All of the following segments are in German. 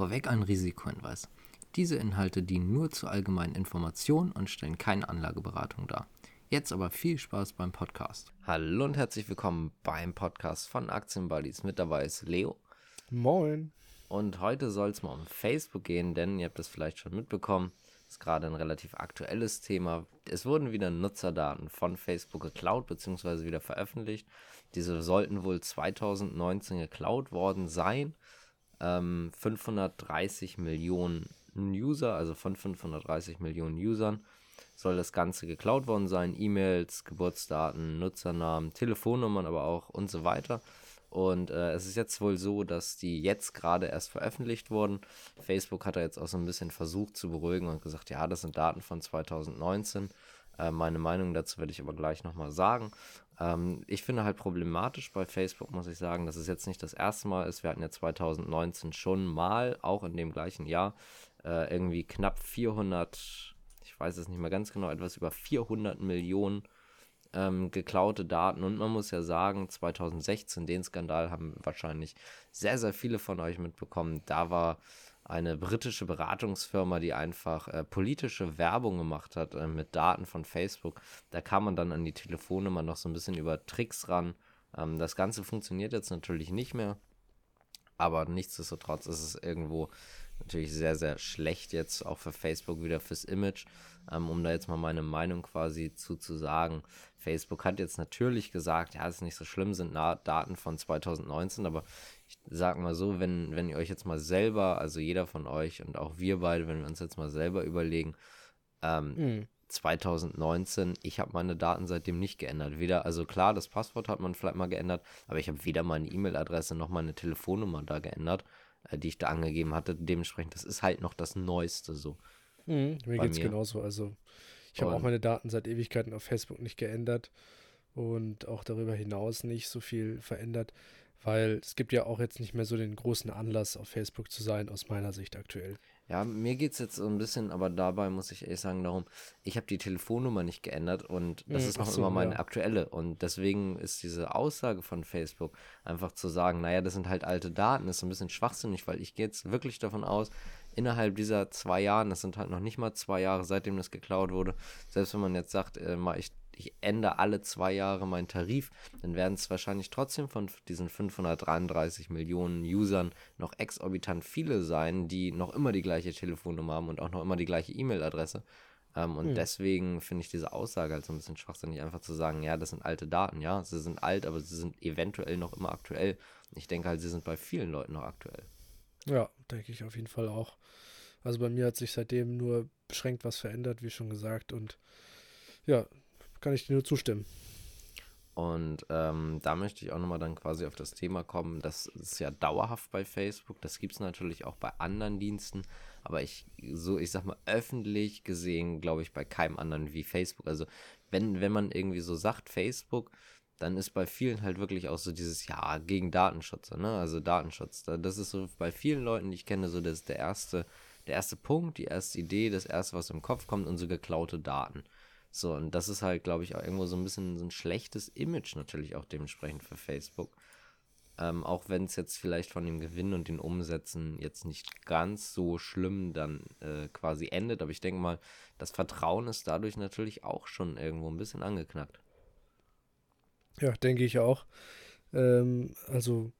Vorweg ein Risikohinweis. Diese Inhalte dienen nur zur allgemeinen Information und stellen keine Anlageberatung dar. Jetzt aber viel Spaß beim Podcast. Hallo und herzlich willkommen beim Podcast von Aktienbuddies. Mit dabei ist Leo. Moin. Und heute soll es mal um Facebook gehen, denn ihr habt das vielleicht schon mitbekommen. Das ist gerade ein relativ aktuelles Thema. Es wurden wieder Nutzerdaten von Facebook geklaut bzw. wieder veröffentlicht. Diese sollten wohl 2019 geklaut worden sein. Ähm, 530 Millionen User, also von 530 Millionen Usern, soll das Ganze geklaut worden sein. E-Mails, Geburtsdaten, Nutzernamen, Telefonnummern aber auch und so weiter. Und äh, es ist jetzt wohl so, dass die jetzt gerade erst veröffentlicht wurden. Facebook hat da jetzt auch so ein bisschen versucht zu beruhigen und gesagt, ja, das sind Daten von 2019. Äh, meine Meinung dazu werde ich aber gleich nochmal sagen. Ähm, ich finde halt problematisch bei Facebook, muss ich sagen, dass es jetzt nicht das erste Mal ist. Wir hatten ja 2019 schon mal, auch in dem gleichen Jahr, äh, irgendwie knapp 400, ich weiß es nicht mehr ganz genau, etwas über 400 Millionen ähm, geklaute Daten. Und man muss ja sagen, 2016, den Skandal haben wahrscheinlich sehr, sehr viele von euch mitbekommen. Da war eine britische Beratungsfirma, die einfach äh, politische Werbung gemacht hat äh, mit Daten von Facebook. Da kam man dann an die Telefonnummer noch so ein bisschen über Tricks ran. Ähm, das Ganze funktioniert jetzt natürlich nicht mehr. Aber nichtsdestotrotz ist es irgendwo natürlich sehr, sehr schlecht jetzt auch für Facebook wieder fürs Image. Ähm, um da jetzt mal meine Meinung quasi zu, zu sagen. Facebook hat jetzt natürlich gesagt, ja, es ist nicht so schlimm, sind Daten von 2019, aber ich sag mal so, wenn, wenn ihr euch jetzt mal selber, also jeder von euch und auch wir beide, wenn wir uns jetzt mal selber überlegen, ähm, mhm. 2019, ich habe meine Daten seitdem nicht geändert. Weder, also klar, das Passwort hat man vielleicht mal geändert, aber ich habe weder meine E-Mail-Adresse noch meine Telefonnummer da geändert, die ich da angegeben hatte. Dementsprechend, das ist halt noch das Neueste so. Mhm, mir geht es genauso. Also ich habe auch meine Daten seit Ewigkeiten auf Facebook nicht geändert und auch darüber hinaus nicht so viel verändert, weil es gibt ja auch jetzt nicht mehr so den großen Anlass, auf Facebook zu sein, aus meiner Sicht aktuell. Ja, mir geht es jetzt so ein bisschen, aber dabei muss ich ehrlich sagen, darum, ich habe die Telefonnummer nicht geändert und das hm, ist noch so, immer meine ja. aktuelle. Und deswegen ist diese Aussage von Facebook einfach zu sagen, naja, das sind halt alte Daten, ist ein bisschen schwachsinnig, weil ich gehe jetzt wirklich davon aus, innerhalb dieser zwei Jahren, das sind halt noch nicht mal zwei Jahre, seitdem das geklaut wurde, selbst wenn man jetzt sagt, äh, ich, ich ändere alle zwei Jahre meinen Tarif, dann werden es wahrscheinlich trotzdem von diesen 533 Millionen Usern noch exorbitant viele sein, die noch immer die gleiche Telefonnummer haben und auch noch immer die gleiche E-Mail-Adresse. Ähm, und hm. deswegen finde ich diese Aussage halt so ein bisschen schwachsinnig, einfach zu sagen, ja, das sind alte Daten, ja, sie sind alt, aber sie sind eventuell noch immer aktuell. Ich denke halt, sie sind bei vielen Leuten noch aktuell. Ja, denke ich auf jeden Fall auch. Also bei mir hat sich seitdem nur beschränkt was verändert, wie schon gesagt. Und ja, kann ich dir nur zustimmen. Und ähm, da möchte ich auch nochmal dann quasi auf das Thema kommen. Das ist ja dauerhaft bei Facebook. Das gibt es natürlich auch bei anderen Diensten. Aber ich, so, ich sag mal, öffentlich gesehen, glaube ich, bei keinem anderen wie Facebook. Also, wenn, wenn man irgendwie so sagt, Facebook, dann ist bei vielen halt wirklich auch so dieses Ja gegen Datenschutz, ne? Also Datenschutz. Das ist so bei vielen Leuten, die ich kenne, so das der erste, der erste Punkt, die erste Idee, das erste, was im Kopf kommt und so geklaute Daten. So, und das ist halt, glaube ich, auch irgendwo so ein bisschen so ein schlechtes Image natürlich auch dementsprechend für Facebook. Ähm, auch wenn es jetzt vielleicht von dem Gewinn und den Umsätzen jetzt nicht ganz so schlimm dann äh, quasi endet, aber ich denke mal, das Vertrauen ist dadurch natürlich auch schon irgendwo ein bisschen angeknackt. Ja, denke ich auch. Ähm, also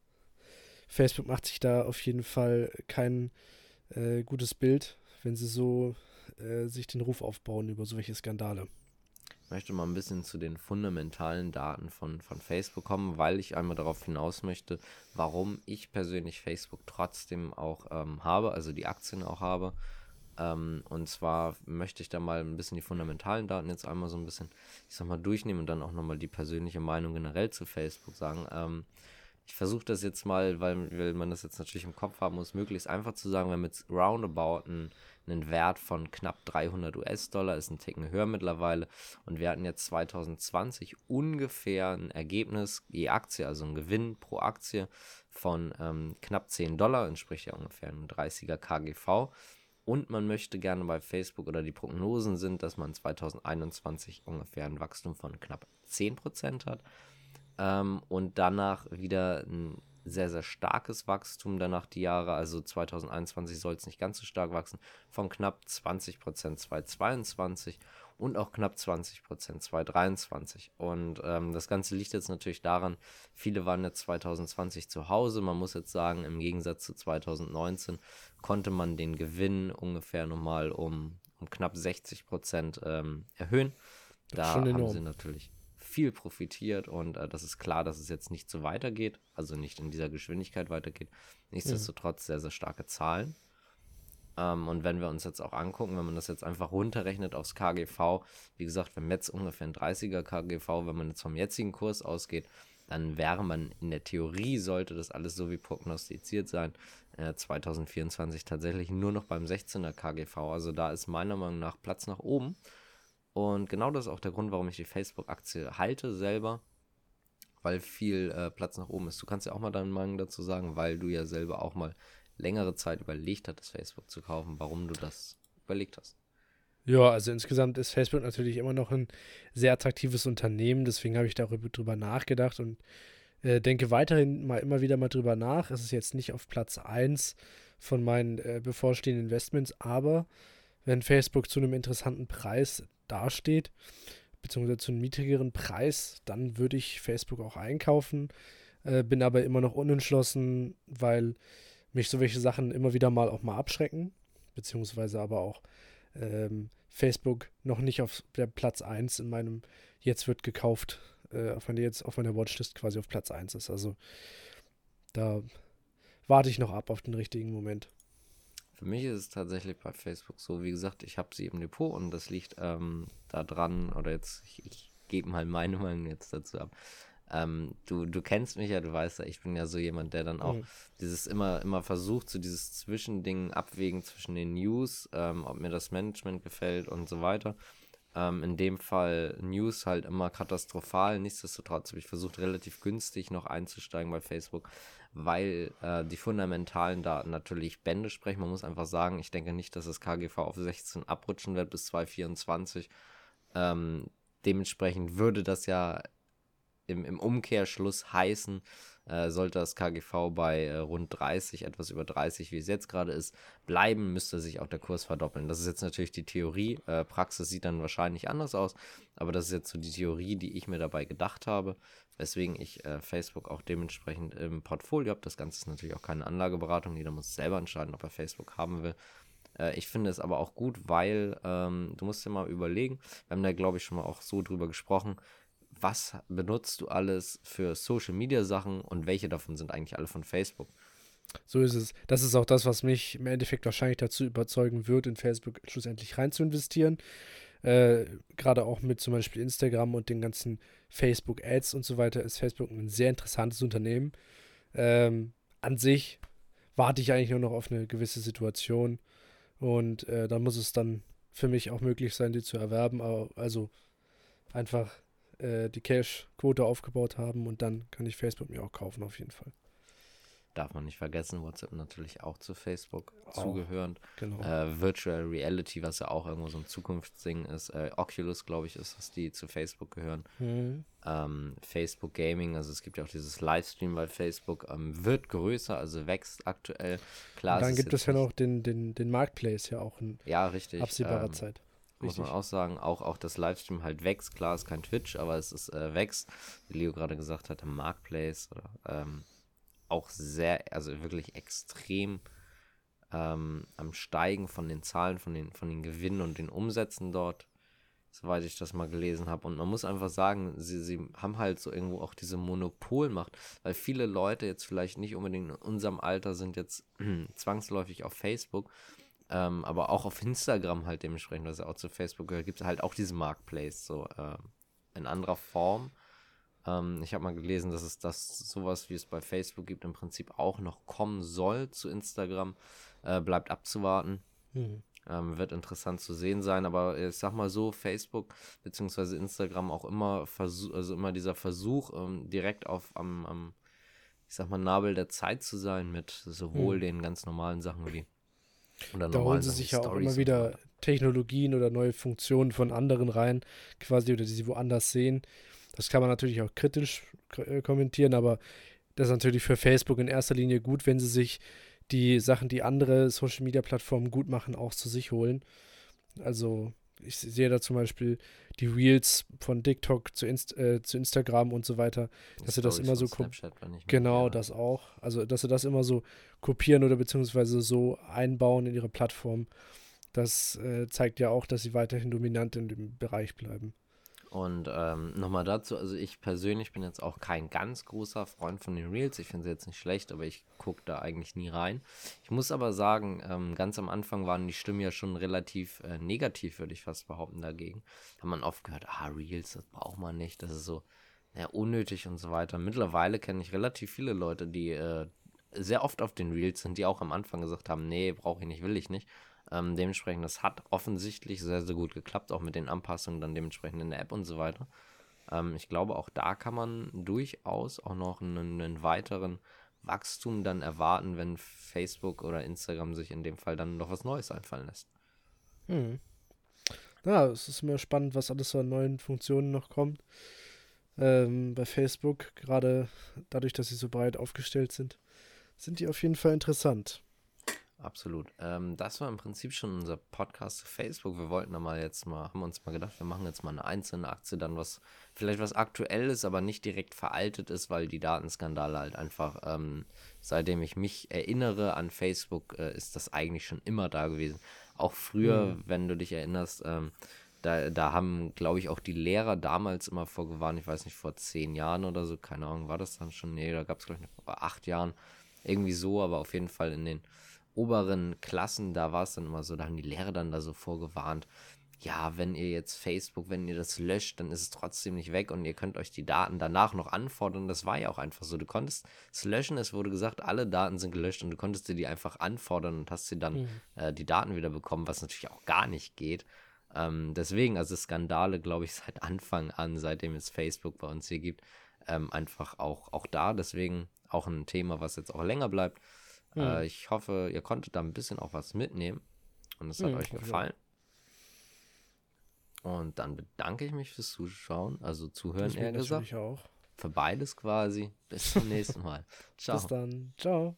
Facebook macht sich da auf jeden Fall kein äh, gutes Bild, wenn sie so äh, sich den Ruf aufbauen über solche Skandale. Möchte mal ein bisschen zu den fundamentalen Daten von, von Facebook kommen, weil ich einmal darauf hinaus möchte, warum ich persönlich Facebook trotzdem auch ähm, habe, also die Aktien auch habe ähm, und zwar möchte ich da mal ein bisschen die fundamentalen Daten jetzt einmal so ein bisschen, ich sag mal, durchnehmen und dann auch nochmal die persönliche Meinung generell zu Facebook sagen. Ähm, ich versuche das jetzt mal, weil, weil man das jetzt natürlich im Kopf haben muss, möglichst einfach zu sagen, wir haben jetzt roundabout einen, einen Wert von knapp 300 US-Dollar, ist ein Ticken höher mittlerweile. Und wir hatten jetzt 2020 ungefähr ein Ergebnis je Aktie, also ein Gewinn pro Aktie von ähm, knapp 10 Dollar, entspricht ja ungefähr ein 30er KGV und man möchte gerne bei Facebook oder die Prognosen sind, dass man 2021 ungefähr ein Wachstum von knapp 10% hat. Ähm, und danach wieder ein sehr, sehr starkes Wachstum danach die Jahre. Also 2021 soll es nicht ganz so stark wachsen. Von knapp 20 Prozent 2022 und auch knapp 20 Prozent 2023. Und ähm, das Ganze liegt jetzt natürlich daran, viele waren jetzt 2020 zu Hause. Man muss jetzt sagen, im Gegensatz zu 2019 konnte man den Gewinn ungefähr nochmal um, um knapp 60 Prozent ähm, erhöhen. Da haben sie natürlich viel profitiert und äh, das ist klar, dass es jetzt nicht so weitergeht, also nicht in dieser Geschwindigkeit weitergeht. Nichtsdestotrotz sehr, sehr starke Zahlen. Ähm, und wenn wir uns jetzt auch angucken, wenn man das jetzt einfach runterrechnet aufs KGV, wie gesagt, haben jetzt ungefähr ein 30er KGV, wenn man jetzt vom jetzigen Kurs ausgeht, dann wäre man in der Theorie, sollte das alles so wie prognostiziert sein, äh, 2024 tatsächlich nur noch beim 16er KGV. Also da ist meiner Meinung nach Platz nach oben. Und genau das ist auch der Grund, warum ich die Facebook-Aktie halte selber, weil viel äh, Platz nach oben ist. Du kannst ja auch mal deine Meinung dazu sagen, weil du ja selber auch mal längere Zeit überlegt hattest, Facebook zu kaufen, warum du das überlegt hast. Ja, also insgesamt ist Facebook natürlich immer noch ein sehr attraktives Unternehmen, deswegen habe ich darüber drüber nachgedacht und äh, denke weiterhin mal immer wieder mal drüber nach. Es ist jetzt nicht auf Platz 1 von meinen äh, bevorstehenden Investments, aber wenn Facebook zu einem interessanten Preis dasteht, beziehungsweise zu einem niedrigeren Preis, dann würde ich Facebook auch einkaufen. Äh, bin aber immer noch unentschlossen, weil mich so welche Sachen immer wieder mal auch mal abschrecken, beziehungsweise aber auch ähm, Facebook noch nicht auf der Platz 1 in meinem jetzt wird gekauft, äh, auf meiner jetzt auf meiner Watchlist quasi auf Platz 1 ist. Also da warte ich noch ab auf den richtigen Moment. Für mich ist es tatsächlich bei Facebook so, wie gesagt, ich habe sie im Depot und das liegt ähm, daran, oder jetzt, ich, ich gebe mal meine Meinung jetzt dazu ab. Ähm, du, du kennst mich ja, du weißt ja, ich bin ja so jemand, der dann auch mhm. dieses immer, immer versucht, so dieses Zwischending abwägen zwischen den News, ähm, ob mir das Management gefällt und so weiter. Ähm, in dem Fall News halt immer katastrophal. Nichtsdestotrotz habe ich versucht, relativ günstig noch einzusteigen bei Facebook weil äh, die fundamentalen Daten natürlich Bände sprechen. Man muss einfach sagen, ich denke nicht, dass das KGV auf 16 abrutschen wird bis 2024. Ähm, dementsprechend würde das ja im, im Umkehrschluss heißen, äh, sollte das KGV bei äh, rund 30, etwas über 30, wie es jetzt gerade ist, bleiben, müsste sich auch der Kurs verdoppeln. Das ist jetzt natürlich die Theorie. Äh, Praxis sieht dann wahrscheinlich anders aus, aber das ist jetzt so die Theorie, die ich mir dabei gedacht habe, weswegen ich äh, Facebook auch dementsprechend im Portfolio habe. Das Ganze ist natürlich auch keine Anlageberatung, jeder muss selber entscheiden, ob er Facebook haben will. Äh, ich finde es aber auch gut, weil ähm, du musst dir mal überlegen, wir haben da glaube ich schon mal auch so drüber gesprochen, was benutzt du alles für Social Media Sachen und welche davon sind eigentlich alle von Facebook? So ist es. Das ist auch das, was mich im Endeffekt wahrscheinlich dazu überzeugen wird, in Facebook schlussendlich rein zu investieren. Äh, Gerade auch mit zum Beispiel Instagram und den ganzen Facebook-Ads und so weiter ist Facebook ein sehr interessantes Unternehmen. Ähm, an sich warte ich eigentlich nur noch auf eine gewisse Situation und äh, da muss es dann für mich auch möglich sein, die zu erwerben. Also einfach äh, die Cash-Quote aufgebaut haben und dann kann ich Facebook mir auch kaufen, auf jeden Fall. Darf man nicht vergessen, WhatsApp natürlich auch zu Facebook auch, zugehörend. Genau. Äh, Virtual Reality, was ja auch irgendwo so ein Zukunftsding ist. Äh, Oculus, glaube ich, ist das, die zu Facebook gehören. Mhm. Ähm, Facebook Gaming, also es gibt ja auch dieses Livestream bei Facebook, ähm, wird größer, also wächst aktuell. Klar, und dann gibt es ja noch den, den, den Marketplace ja auch in ja, richtig. absehbarer ähm, Zeit. Richtig. Muss man auch sagen, auch, auch das Livestream halt wächst. Klar, ist kein Twitch, aber es ist äh, wächst. Wie Leo gerade gesagt hat, im Marketplace oder ähm, auch sehr, also wirklich extrem ähm, am Steigen von den Zahlen, von den, von den Gewinnen und den Umsätzen dort, soweit ich das mal gelesen habe. Und man muss einfach sagen, sie, sie haben halt so irgendwo auch diese Monopolmacht, weil viele Leute jetzt vielleicht nicht unbedingt in unserem Alter sind jetzt zwangsläufig auf Facebook ähm, aber auch auf Instagram halt dementsprechend, was ja auch zu Facebook gehört, gibt es halt auch diesen Marketplace, so äh, in anderer Form. Ähm, ich habe mal gelesen, dass es das sowas, wie es bei Facebook gibt, im Prinzip auch noch kommen soll zu Instagram. Äh, bleibt abzuwarten. Mhm. Ähm, wird interessant zu sehen sein, aber ich sag mal so, Facebook bzw. Instagram auch immer Versuch, also immer dieser Versuch, ähm, direkt auf am, am, ich sag mal, Nabel der Zeit zu sein mit sowohl mhm. den ganz normalen Sachen wie da holen sie sich ja auch immer wieder Technologien oder neue Funktionen von anderen rein, quasi, oder die sie woanders sehen. Das kann man natürlich auch kritisch äh, kommentieren, aber das ist natürlich für Facebook in erster Linie gut, wenn sie sich die Sachen, die andere Social Media Plattformen gut machen, auch zu sich holen. Also ich sehe da zum Beispiel die Reels von TikTok zu, Inst äh, zu Instagram und so weiter, dass sie das immer so genau das auch, also dass sie das immer so kopieren oder beziehungsweise so einbauen in ihre Plattform. Das äh, zeigt ja auch, dass sie weiterhin dominant in dem Bereich bleiben. Und ähm, nochmal dazu, also ich persönlich bin jetzt auch kein ganz großer Freund von den Reels. Ich finde sie jetzt nicht schlecht, aber ich gucke da eigentlich nie rein. Ich muss aber sagen, ähm, ganz am Anfang waren die Stimmen ja schon relativ äh, negativ, würde ich fast behaupten, dagegen. Da hat man oft gehört, ah, Reels, das braucht man nicht, das ist so ja, unnötig und so weiter. Mittlerweile kenne ich relativ viele Leute, die äh, sehr oft auf den Reels sind, die auch am Anfang gesagt haben, nee, brauche ich nicht, will ich nicht. Ähm, dementsprechend, das hat offensichtlich sehr, sehr gut geklappt, auch mit den Anpassungen dann dementsprechend in der App und so weiter. Ähm, ich glaube, auch da kann man durchaus auch noch einen, einen, weiteren Wachstum dann erwarten, wenn Facebook oder Instagram sich in dem Fall dann noch was Neues einfallen lässt. Hm. Ja, es ist immer spannend, was alles so an neuen Funktionen noch kommt. Ähm, bei Facebook, gerade dadurch, dass sie so breit aufgestellt sind, sind die auf jeden Fall interessant. Absolut. Ähm, das war im Prinzip schon unser Podcast zu Facebook. Wir wollten da mal jetzt mal, haben uns mal gedacht, wir machen jetzt mal eine einzelne Aktie, dann was, vielleicht was aktuell ist, aber nicht direkt veraltet ist, weil die Datenskandale halt einfach, ähm, seitdem ich mich erinnere an Facebook, äh, ist das eigentlich schon immer da gewesen. Auch früher, mhm. wenn du dich erinnerst, ähm, da, da haben, glaube ich, auch die Lehrer damals immer vorgewarnt, ich weiß nicht, vor zehn Jahren oder so, keine Ahnung, war das dann schon? Nee, da gab es, glaube ich, vor acht Jahren irgendwie so, aber auf jeden Fall in den oberen Klassen, da war es dann immer so, da haben die Lehrer dann da so vorgewarnt, ja, wenn ihr jetzt Facebook, wenn ihr das löscht, dann ist es trotzdem nicht weg und ihr könnt euch die Daten danach noch anfordern. Das war ja auch einfach so. Du konntest es löschen, es wurde gesagt, alle Daten sind gelöscht und du konntest dir die einfach anfordern und hast sie dann mhm. äh, die Daten wieder bekommen, was natürlich auch gar nicht geht. Ähm, deswegen, also Skandale, glaube ich, seit Anfang an, seitdem es Facebook bei uns hier gibt, ähm, einfach auch, auch da. Deswegen auch ein Thema, was jetzt auch länger bleibt. Hm. Äh, ich hoffe, ihr konntet da ein bisschen auch was mitnehmen und es hat hm, euch gefallen. Und dann bedanke ich mich fürs Zuschauen, also Zuhören eher gesagt. Auch. Für beides quasi. Bis zum nächsten Mal. Ciao. Bis dann. Ciao.